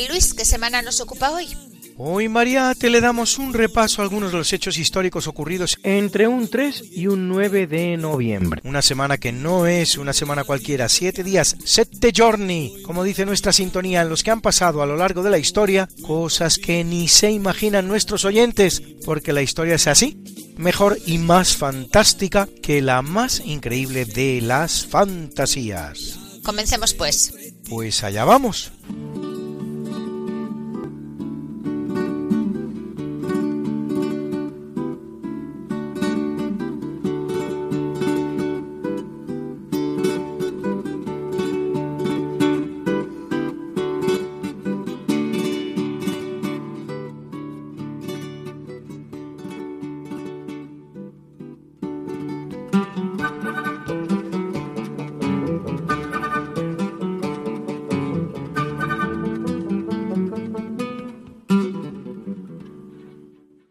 Bien, Luis, ¿qué semana nos ocupa hoy? Hoy, Mariate, le damos un repaso a algunos de los hechos históricos ocurridos entre un 3 y un 9 de noviembre. Una semana que no es una semana cualquiera, siete días, sette giorni, como dice nuestra sintonía, en los que han pasado a lo largo de la historia cosas que ni se imaginan nuestros oyentes, porque la historia es así, mejor y más fantástica que la más increíble de las fantasías. Comencemos pues. Pues allá vamos.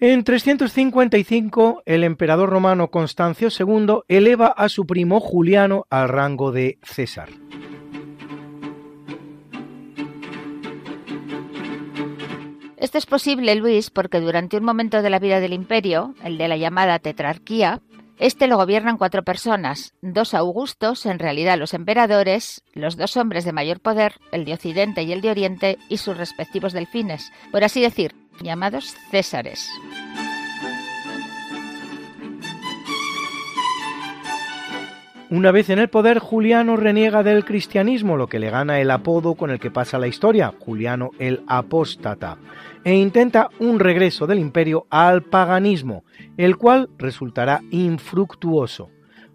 En 355, el emperador romano Constancio II eleva a su primo Juliano al rango de César. Esto es posible, Luis, porque durante un momento de la vida del imperio, el de la llamada tetrarquía, este lo gobiernan cuatro personas, dos augustos, en realidad los emperadores, los dos hombres de mayor poder, el de Occidente y el de Oriente, y sus respectivos delfines, por así decir, llamados Césares. Una vez en el poder, Juliano reniega del cristianismo, lo que le gana el apodo con el que pasa la historia, Juliano el Apóstata, e intenta un regreso del imperio al paganismo, el cual resultará infructuoso.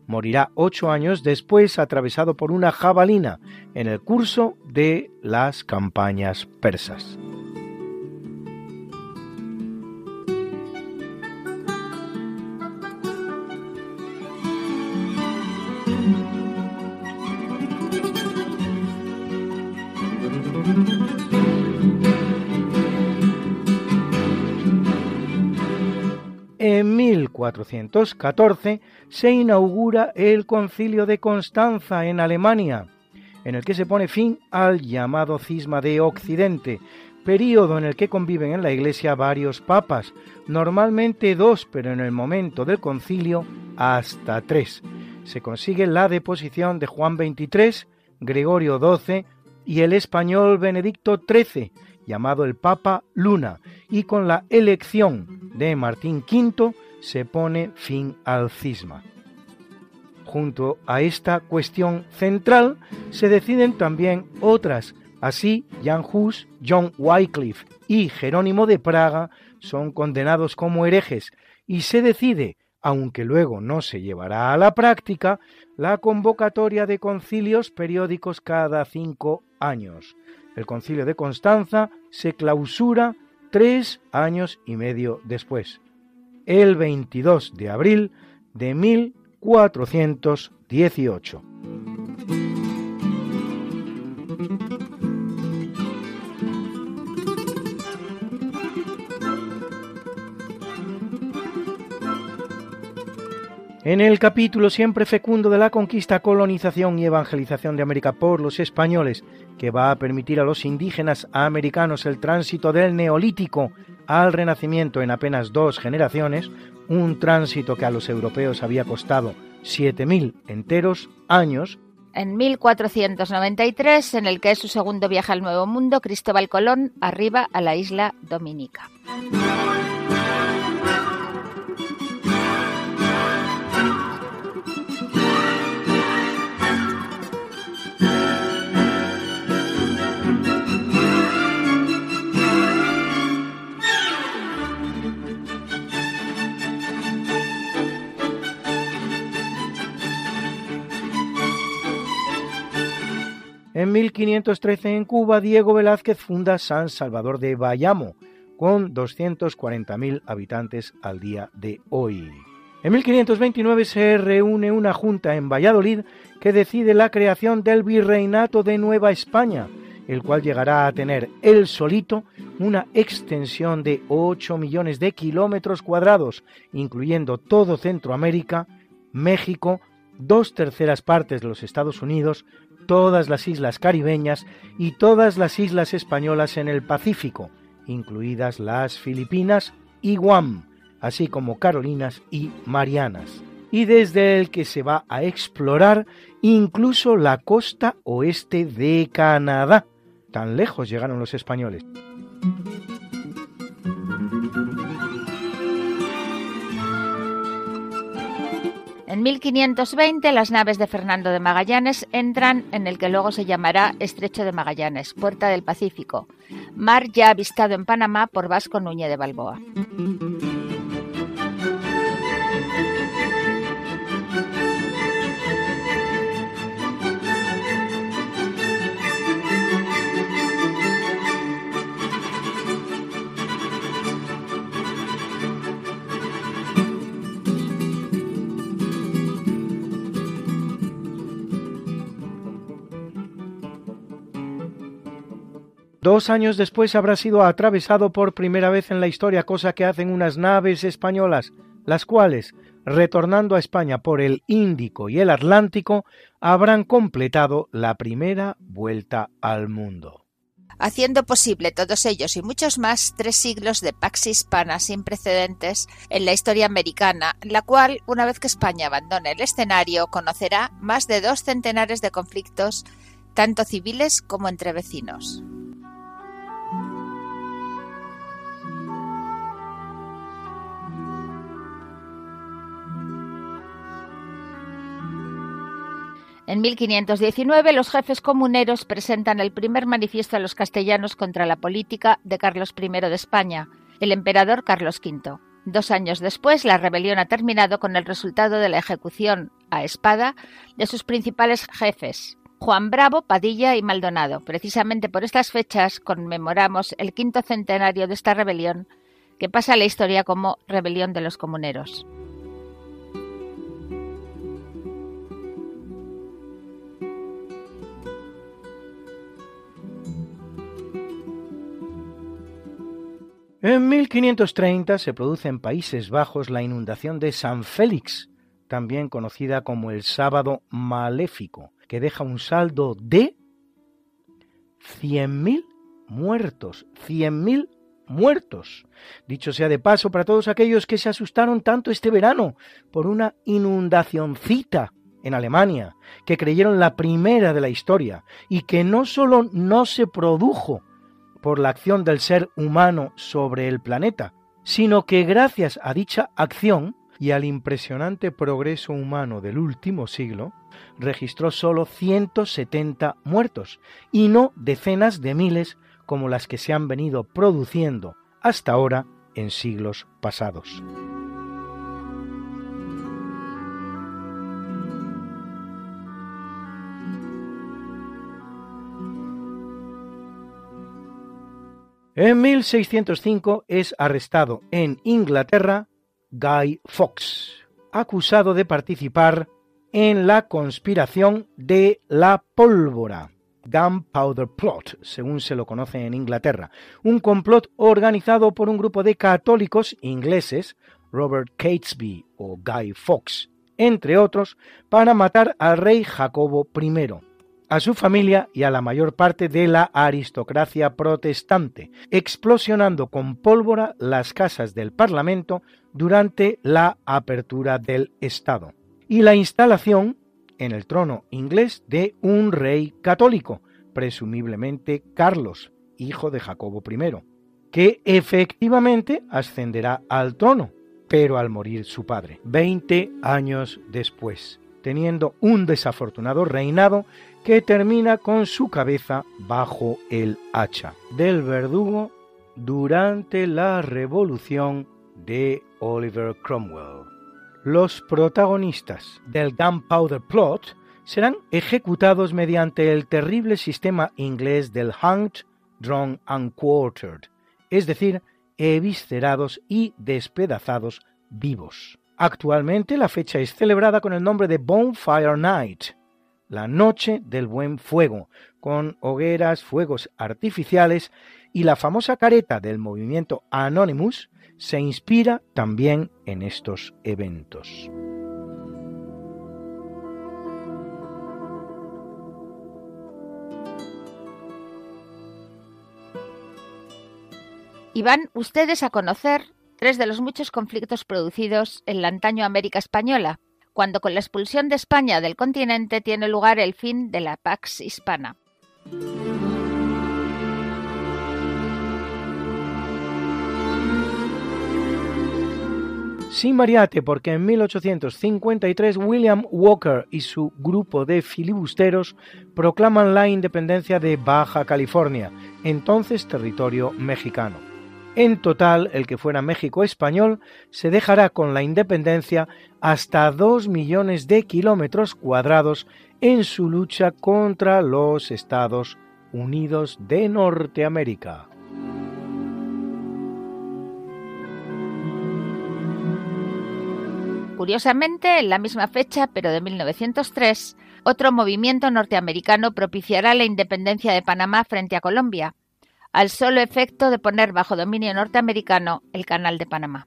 Morirá ocho años después atravesado por una jabalina en el curso de las campañas persas. 1414 se inaugura el Concilio de Constanza en Alemania, en el que se pone fin al llamado cisma de Occidente, período en el que conviven en la Iglesia varios papas, normalmente dos, pero en el momento del concilio hasta tres. Se consigue la deposición de Juan XXIII, Gregorio XII y el español Benedicto XIII, llamado el Papa Luna, y con la elección de Martín V se pone fin al cisma. Junto a esta cuestión central se deciden también otras. Así, Jan Hus, John Wycliffe y Jerónimo de Praga son condenados como herejes y se decide, aunque luego no se llevará a la práctica, la convocatoria de concilios periódicos cada cinco años. El concilio de Constanza se clausura tres años y medio después, el 22 de abril de 1418. En el capítulo siempre fecundo de la conquista, colonización y evangelización de América por los españoles, que va a permitir a los indígenas americanos el tránsito del neolítico al renacimiento en apenas dos generaciones, un tránsito que a los europeos había costado 7.000 enteros años. En 1493, en el que es su segundo viaje al Nuevo Mundo, Cristóbal Colón arriba a la isla Dominica. En 1513 en Cuba, Diego Velázquez funda San Salvador de Bayamo, con 240.000 habitantes al día de hoy. En 1529 se reúne una junta en Valladolid que decide la creación del Virreinato de Nueva España, el cual llegará a tener él solito una extensión de 8 millones de kilómetros cuadrados, incluyendo todo Centroamérica, México, dos terceras partes de los Estados Unidos, todas las islas caribeñas y todas las islas españolas en el Pacífico, incluidas las Filipinas y Guam, así como Carolinas y Marianas, y desde el que se va a explorar incluso la costa oeste de Canadá. Tan lejos llegaron los españoles. En 1520 las naves de Fernando de Magallanes entran en el que luego se llamará Estrecho de Magallanes, Puerta del Pacífico, mar ya avistado en Panamá por Vasco Núñez de Balboa. Dos años después habrá sido atravesado por primera vez en la historia, cosa que hacen unas naves españolas, las cuales, retornando a España por el Índico y el Atlántico, habrán completado la primera vuelta al mundo. Haciendo posible todos ellos y muchos más tres siglos de pax hispana sin precedentes en la historia americana, la cual, una vez que España abandone el escenario, conocerá más de dos centenares de conflictos, tanto civiles como entre vecinos. En 1519 los jefes comuneros presentan el primer manifiesto a los castellanos contra la política de Carlos I de España, el emperador Carlos V. Dos años después, la rebelión ha terminado con el resultado de la ejecución a espada de sus principales jefes, Juan Bravo, Padilla y Maldonado. Precisamente por estas fechas conmemoramos el quinto centenario de esta rebelión, que pasa a la historia como Rebelión de los Comuneros. En 1530 se produce en Países Bajos la inundación de San Félix, también conocida como el Sábado Maléfico, que deja un saldo de 100.000 muertos, 100.000 muertos. Dicho sea de paso para todos aquellos que se asustaron tanto este verano por una inundacioncita en Alemania, que creyeron la primera de la historia y que no solo no se produjo, por la acción del ser humano sobre el planeta, sino que gracias a dicha acción y al impresionante progreso humano del último siglo, registró solo 170 muertos y no decenas de miles como las que se han venido produciendo hasta ahora en siglos pasados. En 1605 es arrestado en Inglaterra Guy Fawkes, acusado de participar en la conspiración de la pólvora, Gunpowder Plot, según se lo conoce en Inglaterra, un complot organizado por un grupo de católicos ingleses, Robert Catesby o Guy Fawkes, entre otros, para matar al rey Jacobo I a su familia y a la mayor parte de la aristocracia protestante, explosionando con pólvora las casas del Parlamento durante la apertura del Estado, y la instalación en el trono inglés de un rey católico, presumiblemente Carlos, hijo de Jacobo I, que efectivamente ascenderá al trono, pero al morir su padre, 20 años después, teniendo un desafortunado reinado que termina con su cabeza bajo el hacha del verdugo durante la revolución de Oliver Cromwell. Los protagonistas del Gunpowder Plot serán ejecutados mediante el terrible sistema inglés del Hanged, Drawn and Quartered, es decir, eviscerados y despedazados vivos. Actualmente la fecha es celebrada con el nombre de Bonfire Night, la noche del buen fuego, con hogueras, fuegos artificiales y la famosa careta del movimiento Anonymous se inspira también en estos eventos. Y van ustedes a conocer tres de los muchos conflictos producidos en la antaño América Española, cuando con la expulsión de España del continente tiene lugar el fin de la Pax Hispana. Sin Mariate, porque en 1853 William Walker y su grupo de filibusteros proclaman la independencia de Baja California, entonces territorio mexicano. En total, el que fuera México español se dejará con la independencia hasta dos millones de kilómetros cuadrados en su lucha contra los Estados Unidos de Norteamérica. Curiosamente, en la misma fecha, pero de 1903, otro movimiento norteamericano propiciará la independencia de Panamá frente a Colombia, al solo efecto de poner bajo dominio norteamericano el Canal de Panamá.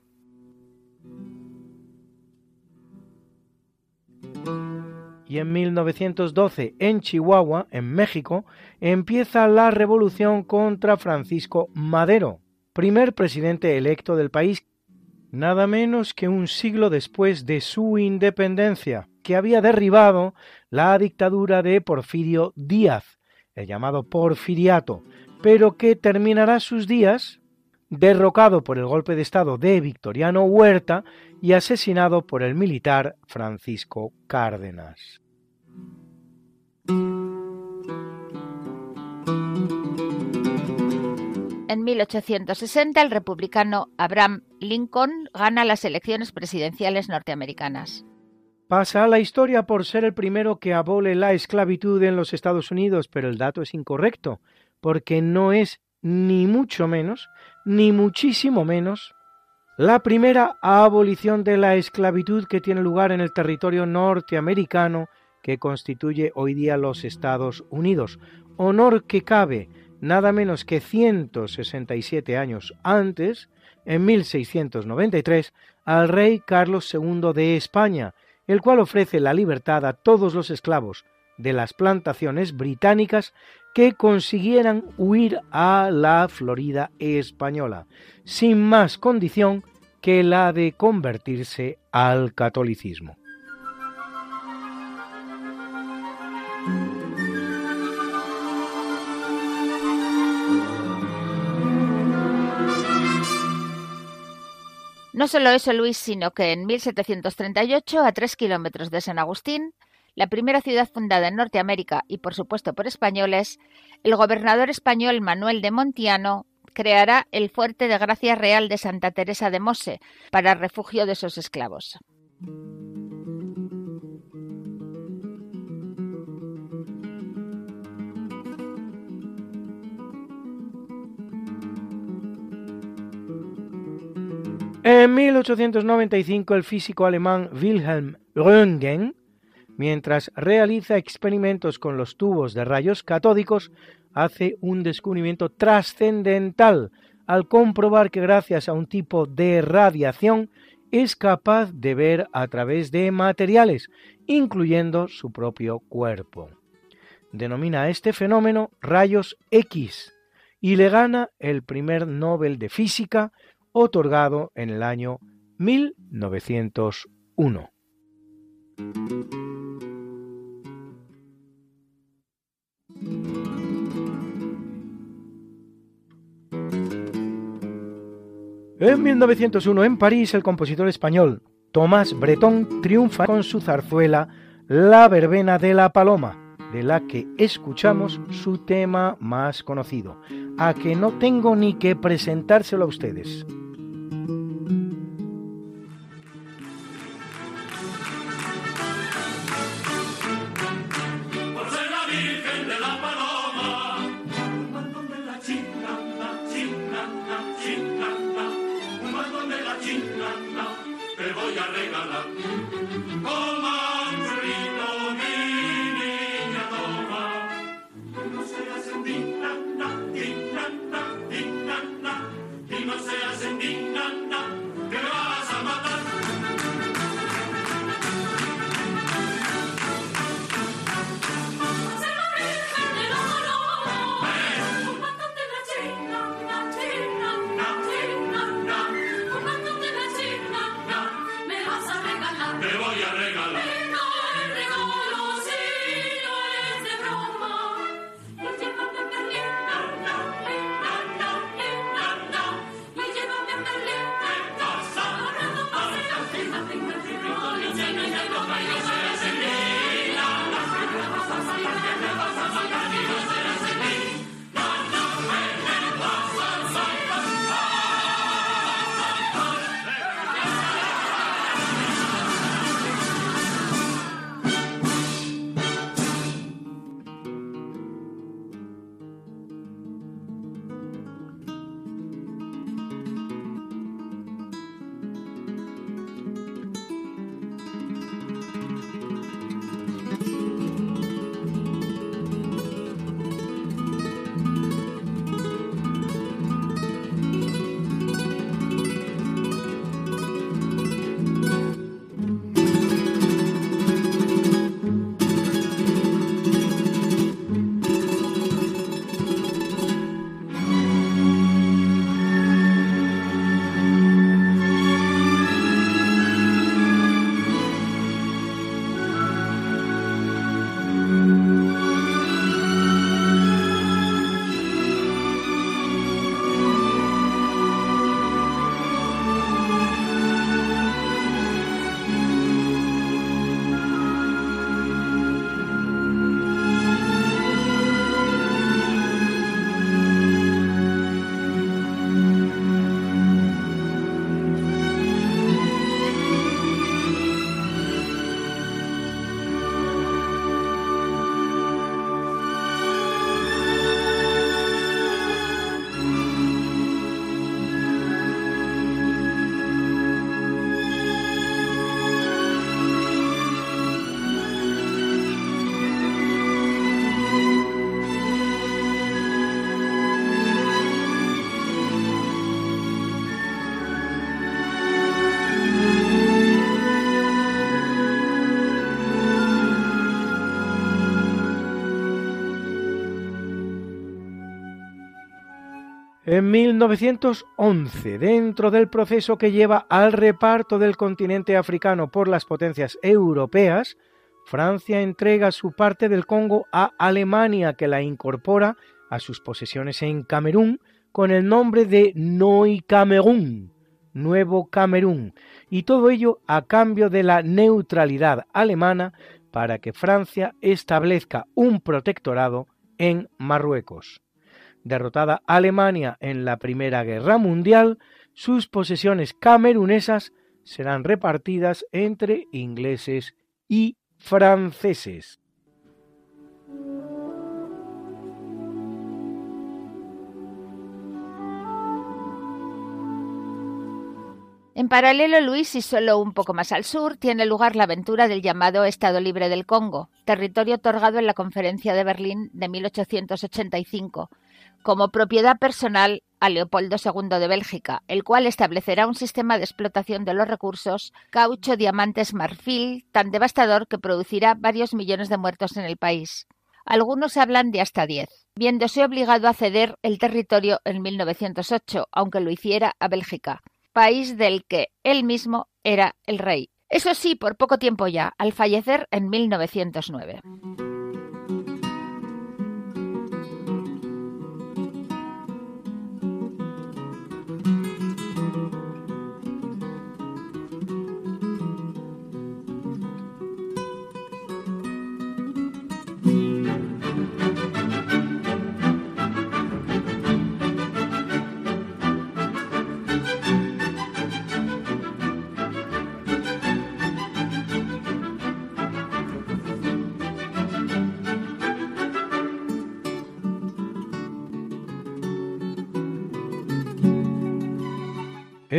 Y en 1912, en Chihuahua, en México, empieza la revolución contra Francisco Madero, primer presidente electo del país, nada menos que un siglo después de su independencia, que había derribado la dictadura de Porfirio Díaz, el llamado Porfiriato, pero que terminará sus días derrocado por el golpe de Estado de Victoriano Huerta y asesinado por el militar Francisco Cárdenas. En 1860 el republicano Abraham Lincoln gana las elecciones presidenciales norteamericanas. Pasa a la historia por ser el primero que abole la esclavitud en los Estados Unidos, pero el dato es incorrecto porque no es ni mucho menos, ni muchísimo menos, la primera abolición de la esclavitud que tiene lugar en el territorio norteamericano que constituye hoy día los Estados Unidos, honor que cabe nada menos que 167 años antes, en 1693, al rey Carlos II de España, el cual ofrece la libertad a todos los esclavos de las plantaciones británicas que consiguieran huir a la Florida española, sin más condición que la de convertirse al catolicismo. No solo eso, Luis, sino que en 1738, a tres kilómetros de San Agustín, la primera ciudad fundada en Norteamérica y por supuesto por españoles, el gobernador español Manuel de Montiano creará el fuerte de Gracia Real de Santa Teresa de Mose para refugio de sus esclavos. En 1895 el físico alemán Wilhelm Röntgen mientras realiza experimentos con los tubos de rayos catódicos, hace un descubrimiento trascendental al comprobar que gracias a un tipo de radiación es capaz de ver a través de materiales, incluyendo su propio cuerpo. denomina a este fenómeno rayos X y le gana el primer Nobel de Física otorgado en el año 1901. En 1901 en París el compositor español Tomás Bretón triunfa con su zarzuela La verbena de la paloma, de la que escuchamos su tema más conocido, a que no tengo ni que presentárselo a ustedes. En 1911, dentro del proceso que lleva al reparto del continente africano por las potencias europeas, Francia entrega su parte del Congo a Alemania, que la incorpora a sus posesiones en Camerún con el nombre de Noi Camerún, Nuevo Camerún, y todo ello a cambio de la neutralidad alemana para que Francia establezca un protectorado en Marruecos. Derrotada Alemania en la Primera Guerra Mundial, sus posesiones camerunesas serán repartidas entre ingleses y franceses. En paralelo, Luis, y solo un poco más al sur, tiene lugar la aventura del llamado Estado Libre del Congo, territorio otorgado en la Conferencia de Berlín de 1885, como propiedad personal a Leopoldo II de Bélgica, el cual establecerá un sistema de explotación de los recursos caucho, diamantes, marfil, tan devastador que producirá varios millones de muertos en el país. Algunos hablan de hasta diez, viéndose obligado a ceder el territorio en 1908, aunque lo hiciera a Bélgica, país del que él mismo era el rey. Eso sí, por poco tiempo ya, al fallecer en 1909.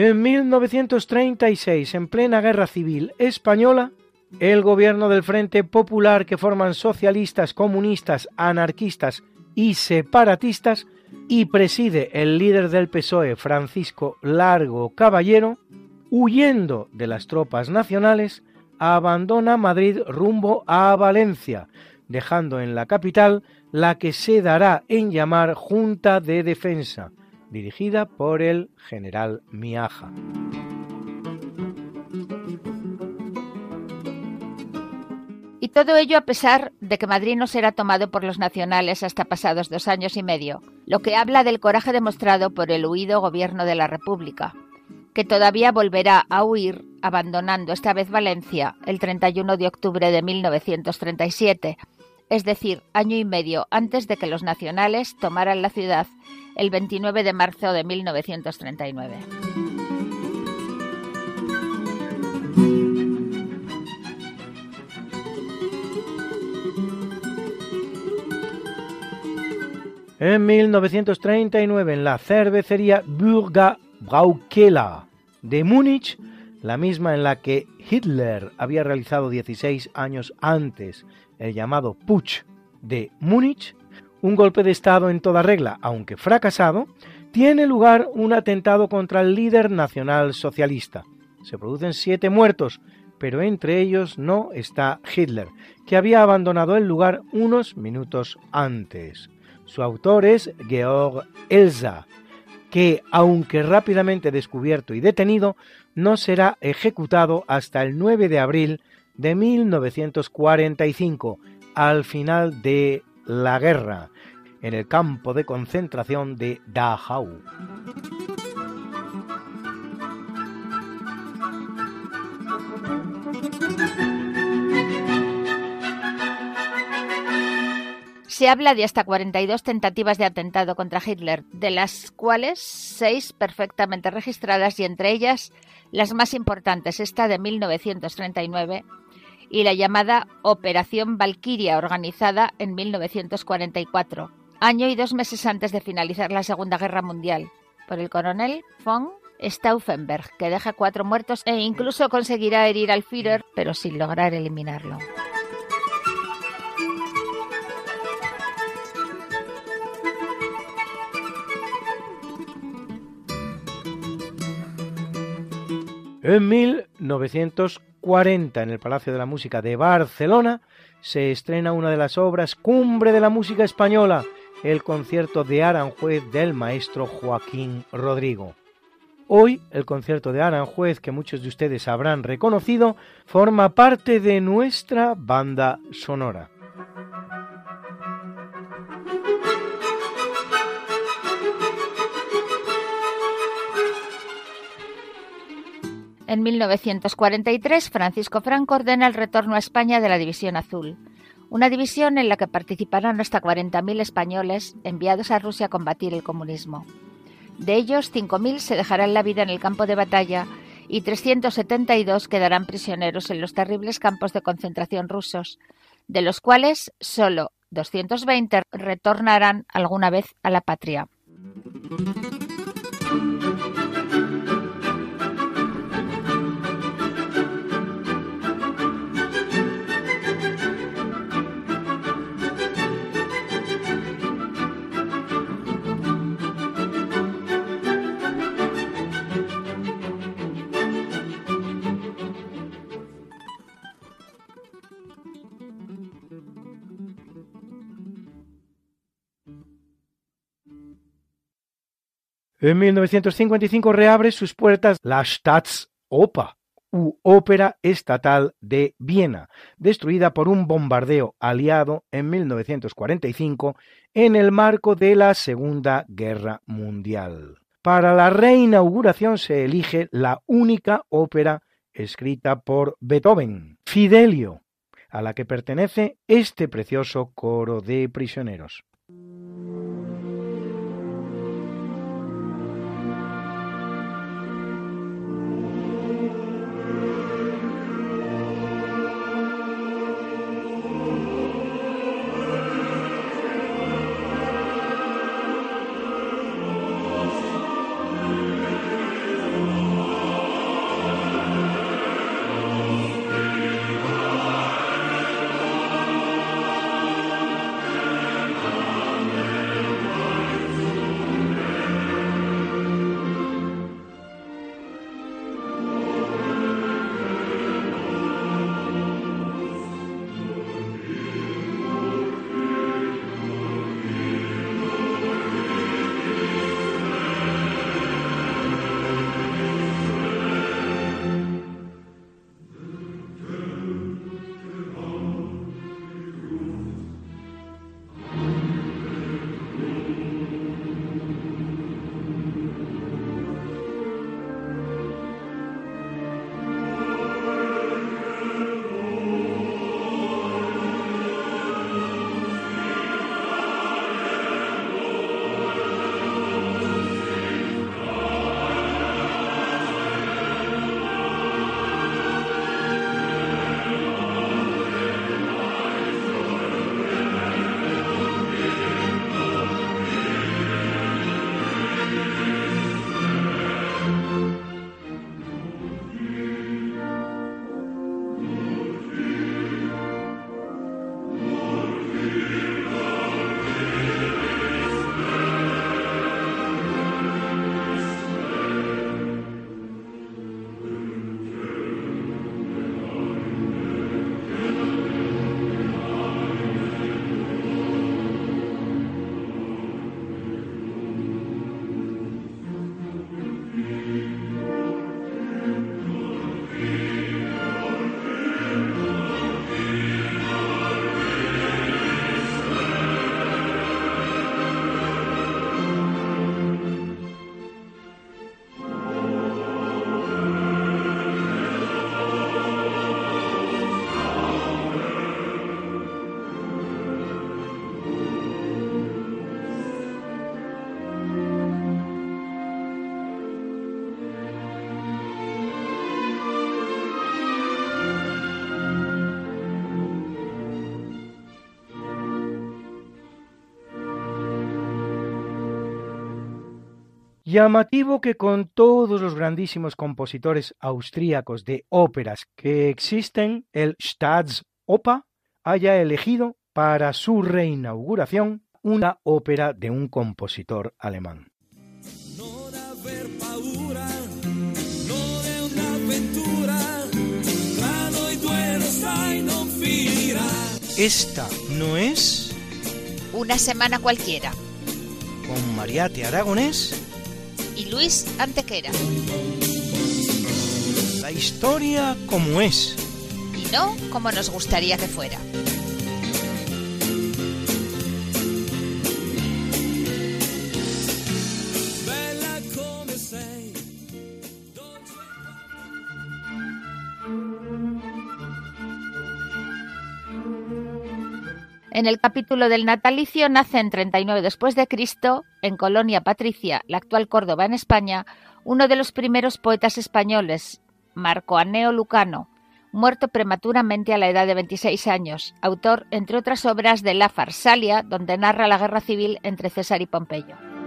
En 1936, en plena guerra civil española, el gobierno del Frente Popular que forman socialistas, comunistas, anarquistas y separatistas y preside el líder del PSOE, Francisco Largo Caballero, huyendo de las tropas nacionales, abandona Madrid rumbo a Valencia, dejando en la capital la que se dará en llamar Junta de Defensa, dirigida por el general Miaja. Y todo ello a pesar de que Madrid no será tomado por los nacionales hasta pasados dos años y medio, lo que habla del coraje demostrado por el huido gobierno de la República, que todavía volverá a huir, abandonando esta vez Valencia el 31 de octubre de 1937, es decir, año y medio antes de que los nacionales tomaran la ciudad el 29 de marzo de 1939. En 1939, en la cervecería Burga Braukeller de Múnich, la misma en la que Hitler había realizado 16 años antes el llamado Putsch de Múnich, un golpe de Estado en toda regla, aunque fracasado, tiene lugar un atentado contra el líder nacional socialista. Se producen siete muertos, pero entre ellos no está Hitler, que había abandonado el lugar unos minutos antes. Su autor es Georg Elsa, que, aunque rápidamente descubierto y detenido, no será ejecutado hasta el 9 de abril de 1945, al final de la guerra, en el campo de concentración de Dachau. Se habla de hasta 42 tentativas de atentado contra Hitler, de las cuales seis perfectamente registradas y entre ellas las más importantes, esta de 1939 y la llamada Operación Valkyria, organizada en 1944, año y dos meses antes de finalizar la Segunda Guerra Mundial, por el coronel von Stauffenberg, que deja cuatro muertos e incluso conseguirá herir al Führer, pero sin lograr eliminarlo. En 1940, en el Palacio de la Música de Barcelona, se estrena una de las obras cumbre de la música española, el concierto de Aranjuez del maestro Joaquín Rodrigo. Hoy, el concierto de Aranjuez, que muchos de ustedes habrán reconocido, forma parte de nuestra banda sonora. En 1943, Francisco Franco ordena el retorno a España de la División Azul, una división en la que participarán hasta 40.000 españoles enviados a Rusia a combatir el comunismo. De ellos, 5.000 se dejarán la vida en el campo de batalla y 372 quedarán prisioneros en los terribles campos de concentración rusos, de los cuales solo 220 retornarán alguna vez a la patria. En 1955 reabre sus puertas la Staatsoper, u Ópera Estatal de Viena, destruida por un bombardeo aliado en 1945 en el marco de la Segunda Guerra Mundial. Para la reinauguración se elige la única ópera escrita por Beethoven, Fidelio, a la que pertenece este precioso coro de prisioneros. Llamativo que con todos los grandísimos compositores austríacos de óperas que existen, el Staatsoper haya elegido para su reinauguración una ópera de un compositor alemán. Esta no es una semana cualquiera. Con Mariate Aragonés y Luis Antequera. La historia como es. Y no como nos gustaría que fuera. En el capítulo del natalicio nace en 39 después de Cristo, en Colonia Patricia, la actual Córdoba en España, uno de los primeros poetas españoles, Marco Aneo Lucano, muerto prematuramente a la edad de 26 años, autor, entre otras obras, de La Farsalia, donde narra la guerra civil entre César y Pompeyo.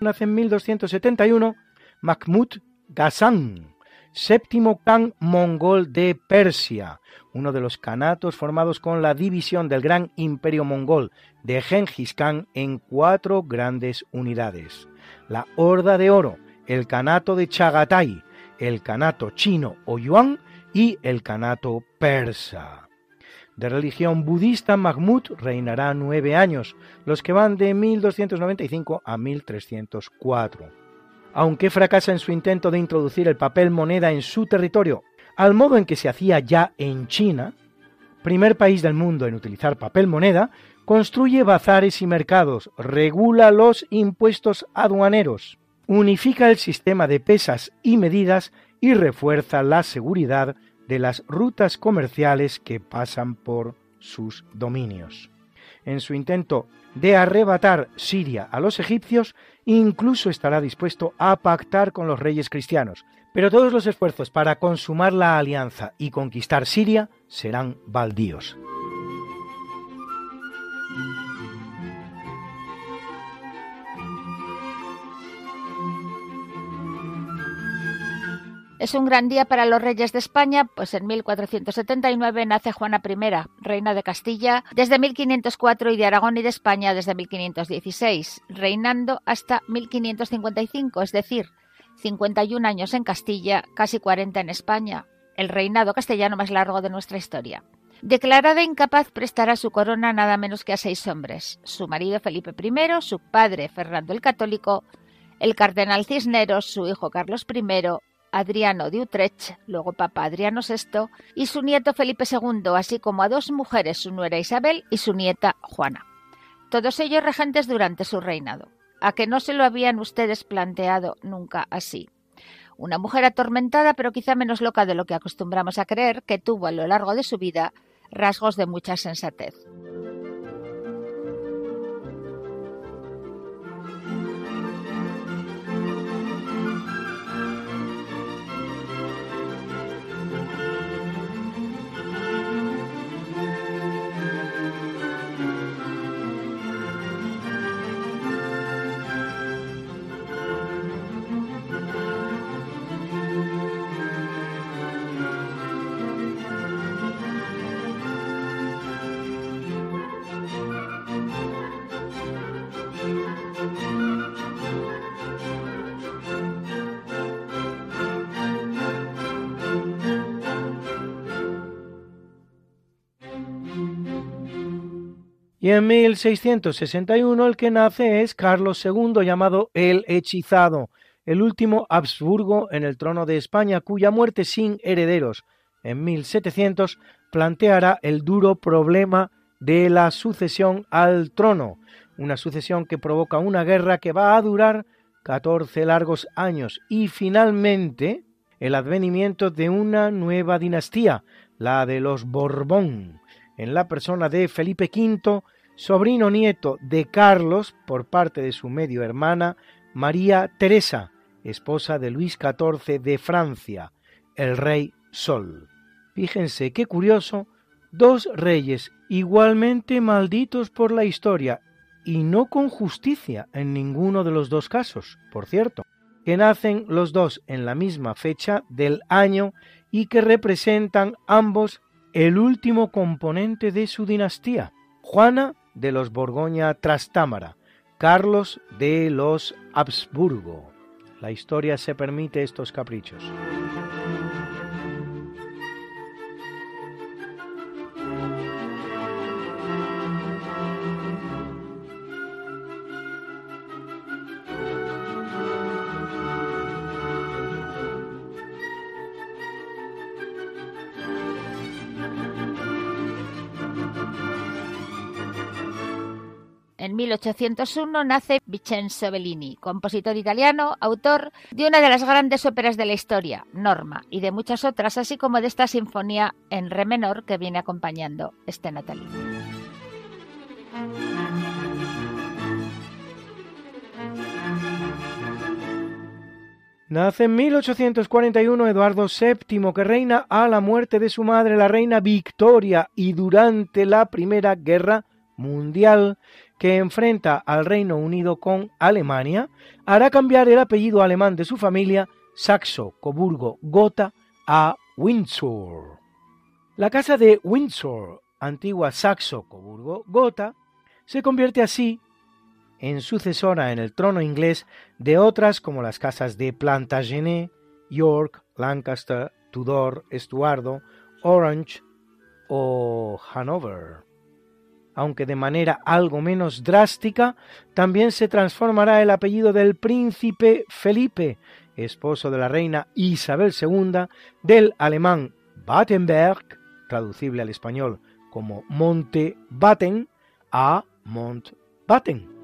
Nace en 1271 Mahmud Ghazan, séptimo Khan mongol de Persia, uno de los kanatos formados con la división del gran imperio mongol de Genghis Khan en cuatro grandes unidades. La Horda de Oro, el Kanato de Chagatai el Kanato chino o Yuan y el Kanato persa. De religión budista, Mahmud reinará nueve años, los que van de 1295 a 1304. Aunque fracasa en su intento de introducir el papel moneda en su territorio, al modo en que se hacía ya en China, primer país del mundo en utilizar papel moneda, construye bazares y mercados, regula los impuestos aduaneros, unifica el sistema de pesas y medidas y refuerza la seguridad de las rutas comerciales que pasan por sus dominios. En su intento de arrebatar Siria a los egipcios, incluso estará dispuesto a pactar con los reyes cristianos, pero todos los esfuerzos para consumar la alianza y conquistar Siria serán baldíos. Es un gran día para los reyes de España, pues en 1479 nace Juana I, reina de Castilla desde 1504 y de Aragón y de España desde 1516, reinando hasta 1555, es decir, 51 años en Castilla, casi 40 en España, el reinado castellano más largo de nuestra historia. Declarada incapaz, prestará su corona nada menos que a seis hombres: su marido Felipe I, su padre Fernando el Católico, el cardenal Cisneros, su hijo Carlos I, Adriano de Utrecht, luego Papa Adriano VI, y su nieto Felipe II, así como a dos mujeres, su nuera Isabel y su nieta Juana. Todos ellos regentes durante su reinado. ¿A que no se lo habían ustedes planteado nunca así? Una mujer atormentada, pero quizá menos loca de lo que acostumbramos a creer, que tuvo a lo largo de su vida rasgos de mucha sensatez. En 1661 el que nace es Carlos II, llamado el Hechizado, el último Habsburgo en el trono de España, cuya muerte sin herederos en 1700 planteará el duro problema de la sucesión al trono, una sucesión que provoca una guerra que va a durar 14 largos años. Y finalmente el advenimiento de una nueva dinastía, la de los Borbón, en la persona de Felipe V, sobrino nieto de Carlos por parte de su medio hermana María Teresa, esposa de Luis XIV de Francia, el rey Sol. Fíjense qué curioso, dos reyes igualmente malditos por la historia y no con justicia en ninguno de los dos casos, por cierto, que nacen los dos en la misma fecha del año y que representan ambos el último componente de su dinastía. Juana de los Borgoña Trastámara, Carlos de los Habsburgo. La historia se permite estos caprichos. 1801 nace Vincenzo Bellini, compositor italiano, autor de una de las grandes óperas de la historia, Norma, y de muchas otras, así como de esta sinfonía en re menor que viene acompañando este natalino. Nace en 1841 Eduardo VII, que reina a la muerte de su madre, la reina Victoria, y durante la Primera Guerra Mundial que enfrenta al Reino Unido con Alemania, hará cambiar el apellido alemán de su familia, Saxo-Coburgo-Gotha, a Windsor. La casa de Windsor, antigua Saxo-Coburgo-Gotha, se convierte así en sucesora en el trono inglés de otras como las casas de Plantagenet York, Lancaster, Tudor, Estuardo, Orange o Hanover. Aunque de manera algo menos drástica, también se transformará el apellido del príncipe Felipe, esposo de la reina Isabel II, del alemán Battenberg, traducible al español como Monte Batten, a Mont-Batten.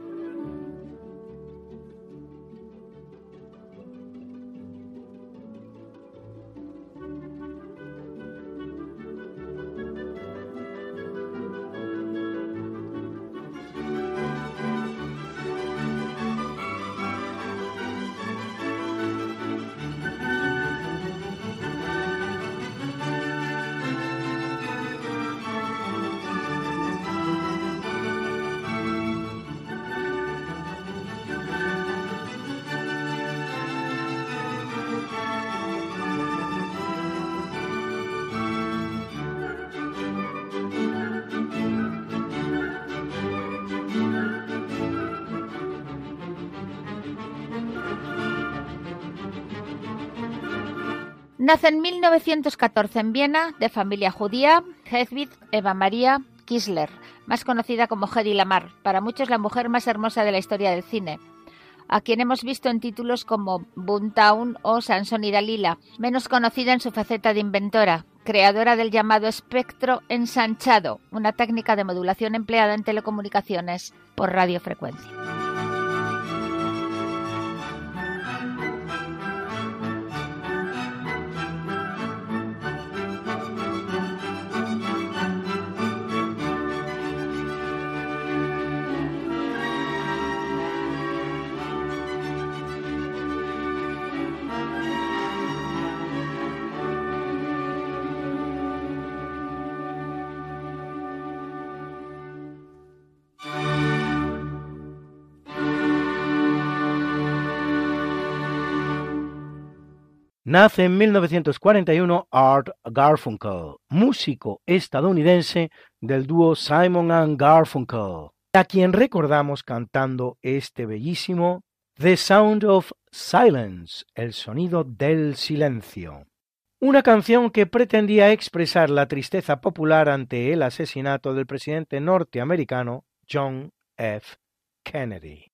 Nace en 1914 en Viena, de familia judía, Hedwig Eva María Kisler, más conocida como Hedy Lamar, para muchos la mujer más hermosa de la historia del cine, a quien hemos visto en títulos como Boomtown o Sansón y Dalila, menos conocida en su faceta de inventora, creadora del llamado espectro ensanchado, una técnica de modulación empleada en telecomunicaciones por radiofrecuencia. Nace en 1941 Art Garfunkel, músico estadounidense del dúo Simon and Garfunkel, a quien recordamos cantando este bellísimo The Sound of Silence, el sonido del silencio. Una canción que pretendía expresar la tristeza popular ante el asesinato del presidente norteamericano John F. Kennedy.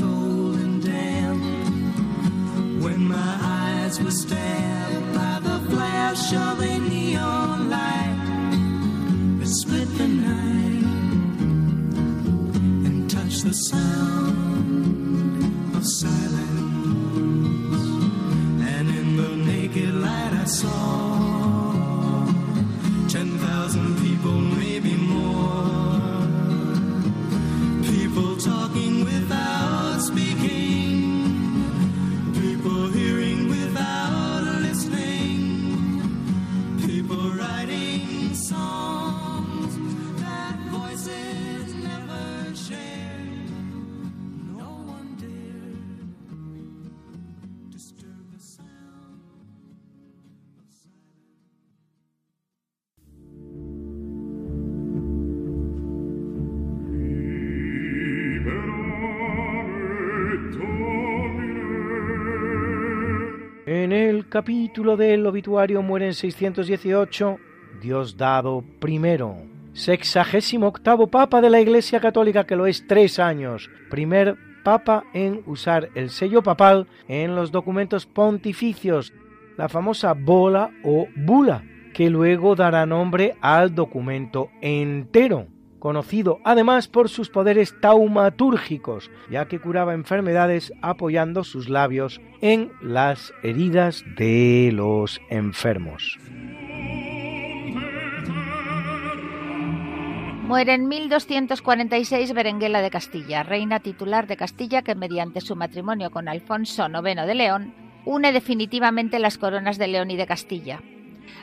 the sound capítulo del obituario muere en 618 Diosdado I, sexagésimo octavo papa de la Iglesia Católica, que lo es tres años, primer papa en usar el sello papal en los documentos pontificios, la famosa bola o bula, que luego dará nombre al documento entero. Conocido además por sus poderes taumatúrgicos, ya que curaba enfermedades apoyando sus labios en las heridas de los enfermos. Muere en 1246 Berenguela de Castilla, reina titular de Castilla que mediante su matrimonio con Alfonso IX de León une definitivamente las coronas de León y de Castilla.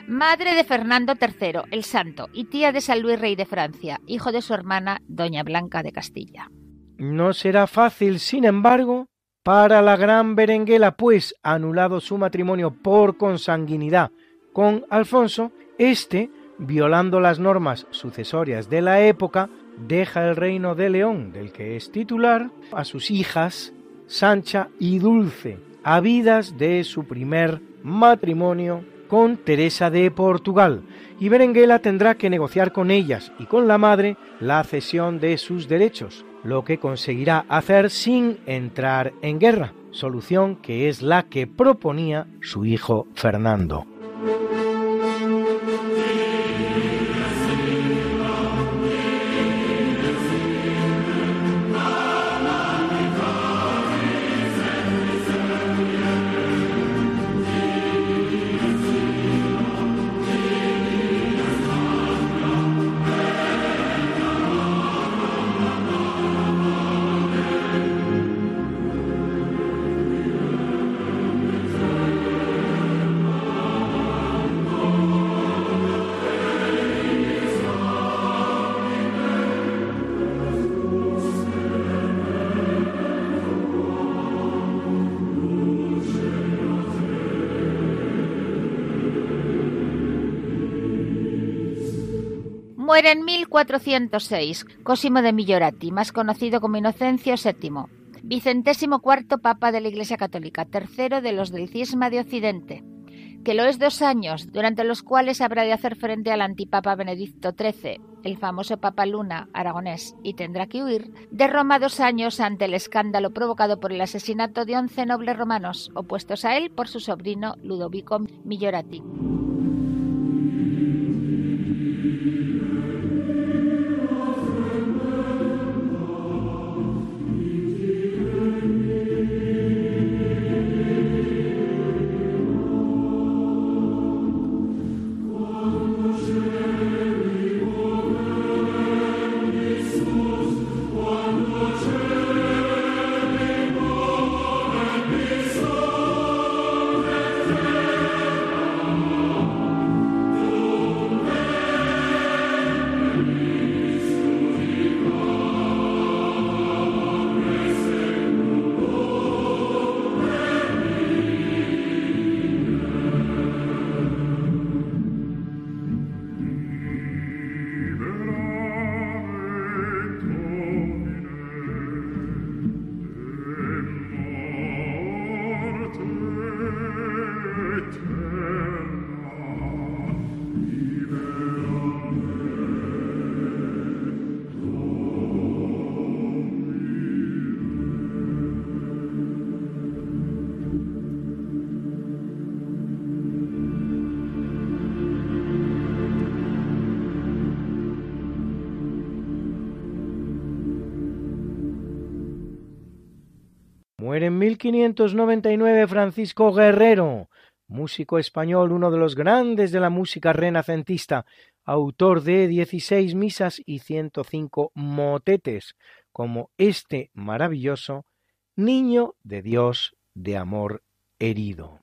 Madre de Fernando III, el Santo, y tía de San Luis Rey de Francia, hijo de su hermana Doña Blanca de Castilla. No será fácil, sin embargo, para la gran Berenguela, pues anulado su matrimonio por consanguinidad con Alfonso, este violando las normas sucesorias de la época, deja el reino de León, del que es titular, a sus hijas Sancha y Dulce, habidas de su primer matrimonio con Teresa de Portugal, y Berenguela tendrá que negociar con ellas y con la madre la cesión de sus derechos, lo que conseguirá hacer sin entrar en guerra, solución que es la que proponía su hijo Fernando. Muere en 1406 Cosimo de Millorati, más conocido como Inocencio VII, vicentésimo cuarto papa de la Iglesia Católica, tercero de los del cisma de Occidente, que lo es dos años, durante los cuales habrá de hacer frente al antipapa Benedicto XIII, el famoso Papa Luna aragonés, y tendrá que huir de Roma dos años ante el escándalo provocado por el asesinato de once nobles romanos, opuestos a él por su sobrino Ludovico Millorati. Muere en 1599 Francisco Guerrero, músico español, uno de los grandes de la música renacentista, autor de 16 misas y 105 motetes, como este maravilloso Niño de Dios de amor herido.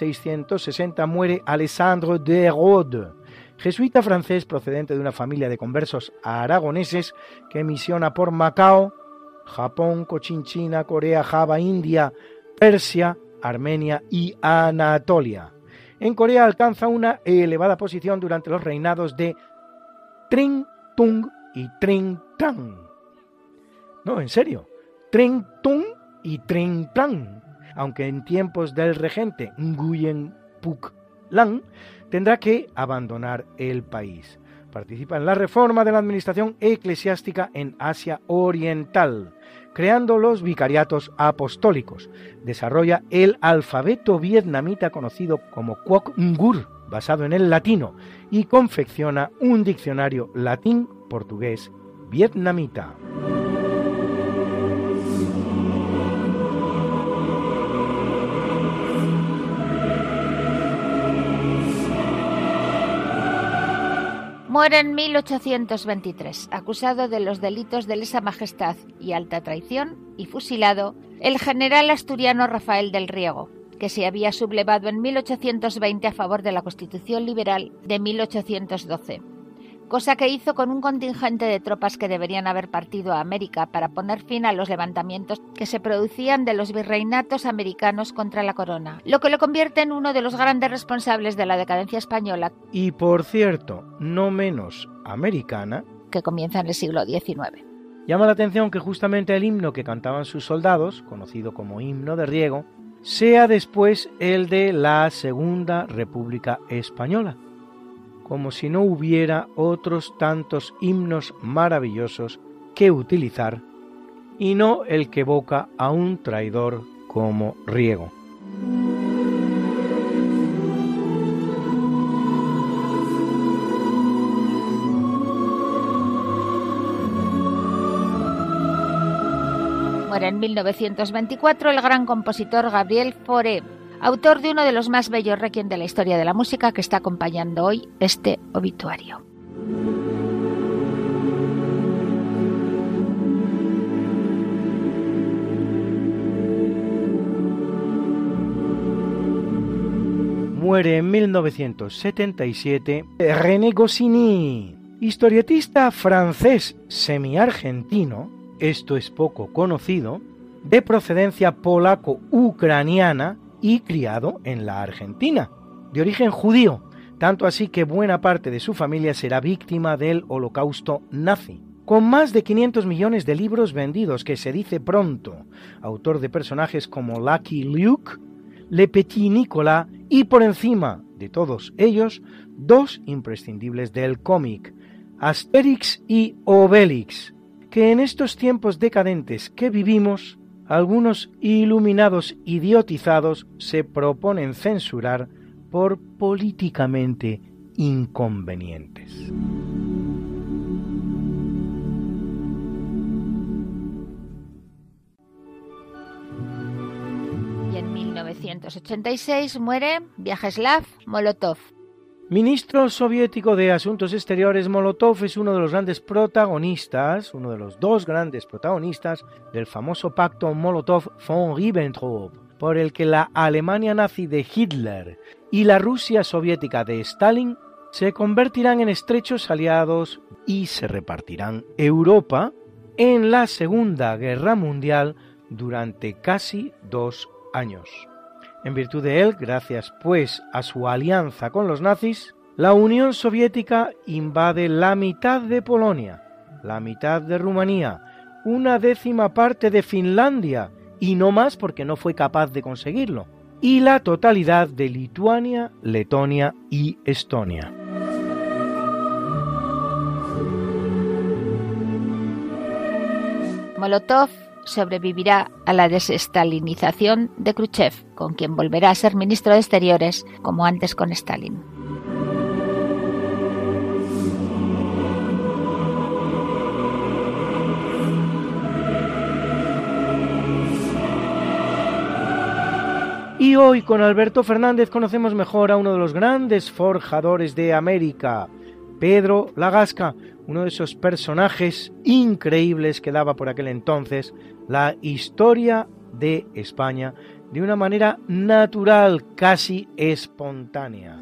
1660 muere Alessandro de Rhodes, jesuita francés procedente de una familia de conversos aragoneses que misiona por Macao, Japón, Cochinchina, Corea, Java, India, Persia, Armenia y Anatolia. En Corea alcanza una elevada posición durante los reinados de Tring Tung y Tring Tang. No, en serio, Tring Tung y Tring Tang. Aunque en tiempos del regente Nguyen Phuc Lang tendrá que abandonar el país. Participa en la reforma de la administración eclesiástica en Asia Oriental, creando los vicariatos apostólicos. Desarrolla el alfabeto vietnamita conocido como Quoc Ngur, basado en el latino, y confecciona un diccionario latín-portugués-vietnamita. Muere en 1823, acusado de los delitos de lesa majestad y alta traición, y fusilado el general asturiano Rafael del Riego, que se había sublevado en 1820 a favor de la Constitución Liberal de 1812 cosa que hizo con un contingente de tropas que deberían haber partido a América para poner fin a los levantamientos que se producían de los virreinatos americanos contra la corona, lo que lo convierte en uno de los grandes responsables de la decadencia española. Y por cierto, no menos americana, que comienza en el siglo XIX. Llama la atención que justamente el himno que cantaban sus soldados, conocido como himno de riego, sea después el de la Segunda República Española, como si no hubiera otros tantos himnos maravillosos que utilizar, y no el que evoca a un traidor como Riego. Muere en 1924 el gran compositor Gabriel Fauré, autor de uno de los más bellos requiem de la historia de la música que está acompañando hoy este obituario. Muere en 1977 René Goscinny, historietista francés semi-argentino, esto es poco conocido, de procedencia polaco-ucraniana y criado en la Argentina, de origen judío, tanto así que buena parte de su familia será víctima del holocausto nazi. Con más de 500 millones de libros vendidos, que se dice pronto, autor de personajes como Lucky Luke, Le Petit Nicolas y por encima de todos ellos, dos imprescindibles del cómic, Asterix y Obelix, que en estos tiempos decadentes que vivimos algunos iluminados idiotizados se proponen censurar por políticamente inconvenientes. Y en 1986 muere Vyacheslav Molotov, Ministro soviético de Asuntos Exteriores, Molotov es uno de los grandes protagonistas, uno de los dos grandes protagonistas del famoso pacto Molotov-von Ribbentrop, por el que la Alemania nazi de Hitler y la Rusia soviética de Stalin se convertirán en estrechos aliados y se repartirán Europa en la Segunda Guerra Mundial durante casi dos años. En virtud de él, gracias pues a su alianza con los nazis, la Unión Soviética invade la mitad de Polonia, la mitad de Rumanía, una décima parte de Finlandia, y no más porque no fue capaz de conseguirlo, y la totalidad de Lituania, Letonia y Estonia. Molotov sobrevivirá a la desestalinización de Khrushchev, con quien volverá a ser ministro de Exteriores, como antes con Stalin. Y hoy con Alberto Fernández conocemos mejor a uno de los grandes forjadores de América, Pedro Lagasca, uno de esos personajes increíbles que daba por aquel entonces la historia de España de una manera natural, casi espontánea.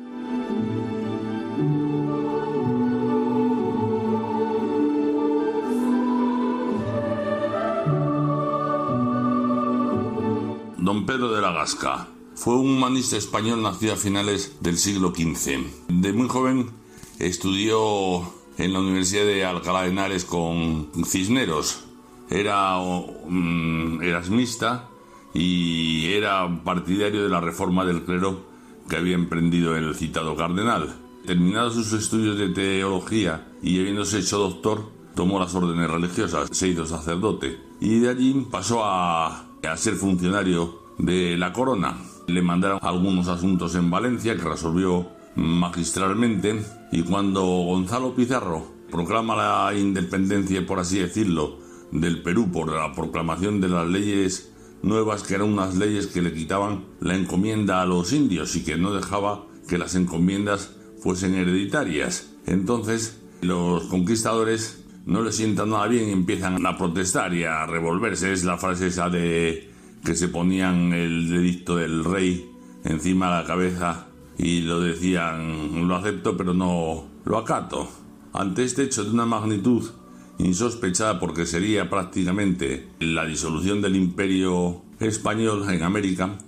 Don Pedro de la Gasca fue un humanista español nacido a finales del siglo XV. De muy joven estudió en la Universidad de Alcalá de Henares con Cisneros. Era um, erasmista y era partidario de la reforma del clero que había emprendido el citado cardenal. Terminados sus estudios de teología y habiéndose hecho doctor, tomó las órdenes religiosas, se hizo sacerdote y de allí pasó a, a ser funcionario de la corona. Le mandaron algunos asuntos en Valencia que resolvió magistralmente y cuando Gonzalo Pizarro proclama la independencia, por así decirlo, del Perú por la proclamación de las leyes nuevas, que eran unas leyes que le quitaban la encomienda a los indios y que no dejaba que las encomiendas fuesen hereditarias. Entonces los conquistadores no le sientan nada bien y empiezan a protestar y a revolverse. Es la frase esa de que se ponían el edicto del rey encima de la cabeza y lo decían, lo acepto pero no lo acato. Ante este hecho de una magnitud insospechada porque sería prácticamente la disolución del imperio español en América,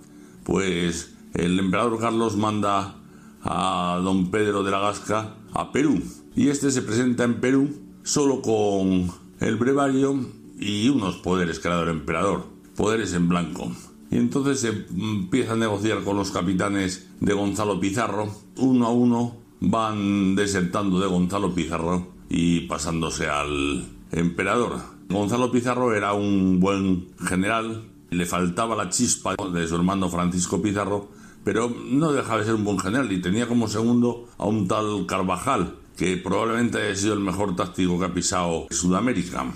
pues el emperador Carlos manda a don Pedro de la Gasca a Perú y este se presenta en Perú solo con el brevario y unos poderes que ha dado el emperador, poderes en blanco. Y entonces se empieza a negociar con los capitanes de Gonzalo Pizarro. Uno a uno van desertando de Gonzalo Pizarro y pasándose al emperador. Gonzalo Pizarro era un buen general, le faltaba la chispa de su hermano Francisco Pizarro, pero no dejaba de ser un buen general y tenía como segundo a un tal Carvajal, que probablemente haya sido el mejor táctico que ha pisado Sudamérica.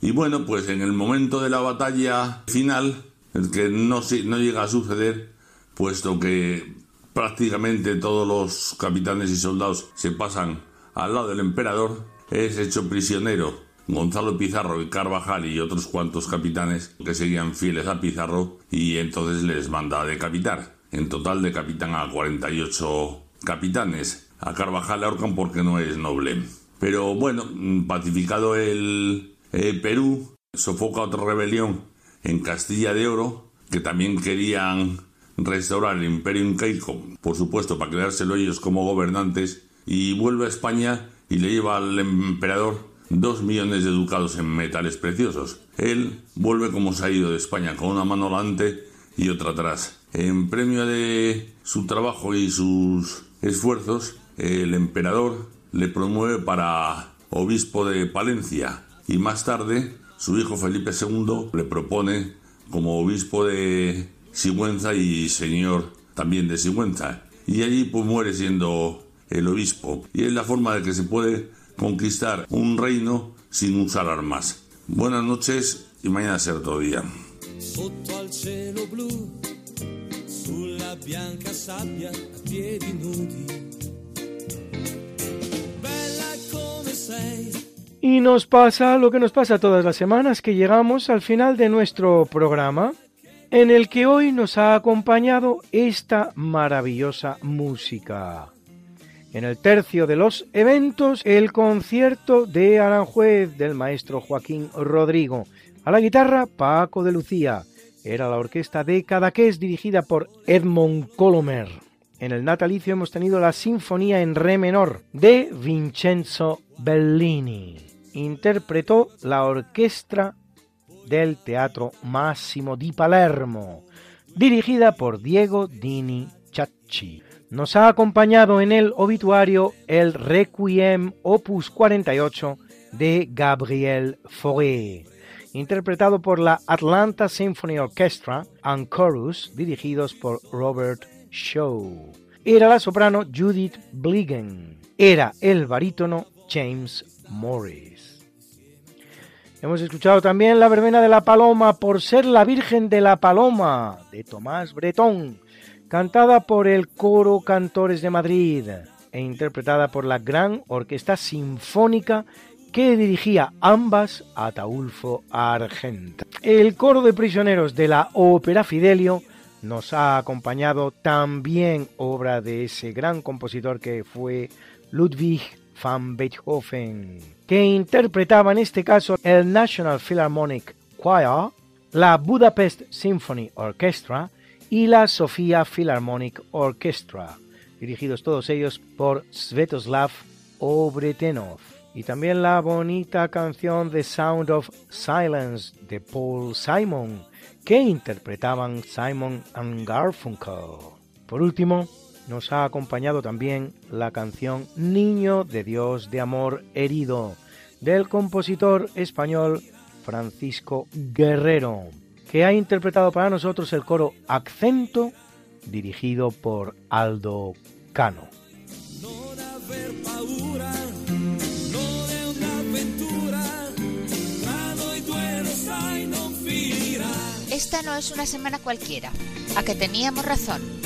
Y bueno, pues en el momento de la batalla final, que no, llega a suceder, puesto que prácticamente todos los capitanes y soldados se pasan al lado del emperador, es hecho prisionero Gonzalo Pizarro y Carvajal y otros cuantos capitanes que seguían fieles a Pizarro y entonces les manda a decapitar. En total decapitan a 48 capitanes. A Carvajal ahorcan porque no es noble. Pero bueno, pacificado el eh, Perú, sofoca otra rebelión en Castilla de Oro, que también querían restaurar el imperio incaico, por supuesto, para quedárselo ellos como gobernantes, y vuelve a España y le lleva al emperador dos millones de ducados en metales preciosos. Él vuelve como se ha ido de España, con una mano delante y otra atrás. En premio de su trabajo y sus esfuerzos, el emperador le promueve para obispo de Palencia y más tarde su hijo Felipe II le propone como obispo de Sigüenza y señor también de Sigüenza. Y allí pues muere siendo el obispo. Y es la forma de que se puede conquistar un reino sin usar armas. Buenas noches y mañana será otro día. Y nos pasa lo que nos pasa todas las semanas, que llegamos al final de nuestro programa, en el que hoy nos ha acompañado esta maravillosa música. En el tercio de los eventos, el concierto de Aranjuez del maestro Joaquín Rodrigo. A la guitarra, Paco de Lucía. Era la orquesta de Cadaqués dirigida por Edmond Colomer. En el natalicio hemos tenido la Sinfonía en Re menor de Vincenzo Bellini. Interpretó la orquesta del Teatro Massimo di Palermo, dirigida por Diego Dini Chacci. Nos ha acompañado en el obituario el Requiem Opus 48 de Gabriel Fauré, interpretado por la Atlanta Symphony Orchestra and Chorus, dirigidos por Robert Shaw. Era la soprano Judith Bligen. Era el barítono James Morris. Hemos escuchado también la verbena de la Paloma por ser la Virgen de la Paloma de Tomás Bretón cantada por el Coro Cantores de Madrid e interpretada por la Gran Orquesta Sinfónica que dirigía ambas Ataulfo Argenta. El coro de prisioneros de la Ópera Fidelio nos ha acompañado también obra de ese gran compositor que fue Ludwig van Beethoven, que interpretaba en este caso el National Philharmonic Choir, la Budapest Symphony Orchestra y la Sofia Philharmonic Orchestra, dirigidos todos ellos por Svetoslav Obretenov. Y también la bonita canción The Sound of Silence de Paul Simon, que interpretaban Simon and Garfunkel. Por último, nos ha acompañado también la canción Niño de Dios de Amor Herido, del compositor español Francisco Guerrero, que ha interpretado para nosotros el coro Accento, dirigido por Aldo Cano. Esta no es una semana cualquiera, a que teníamos razón.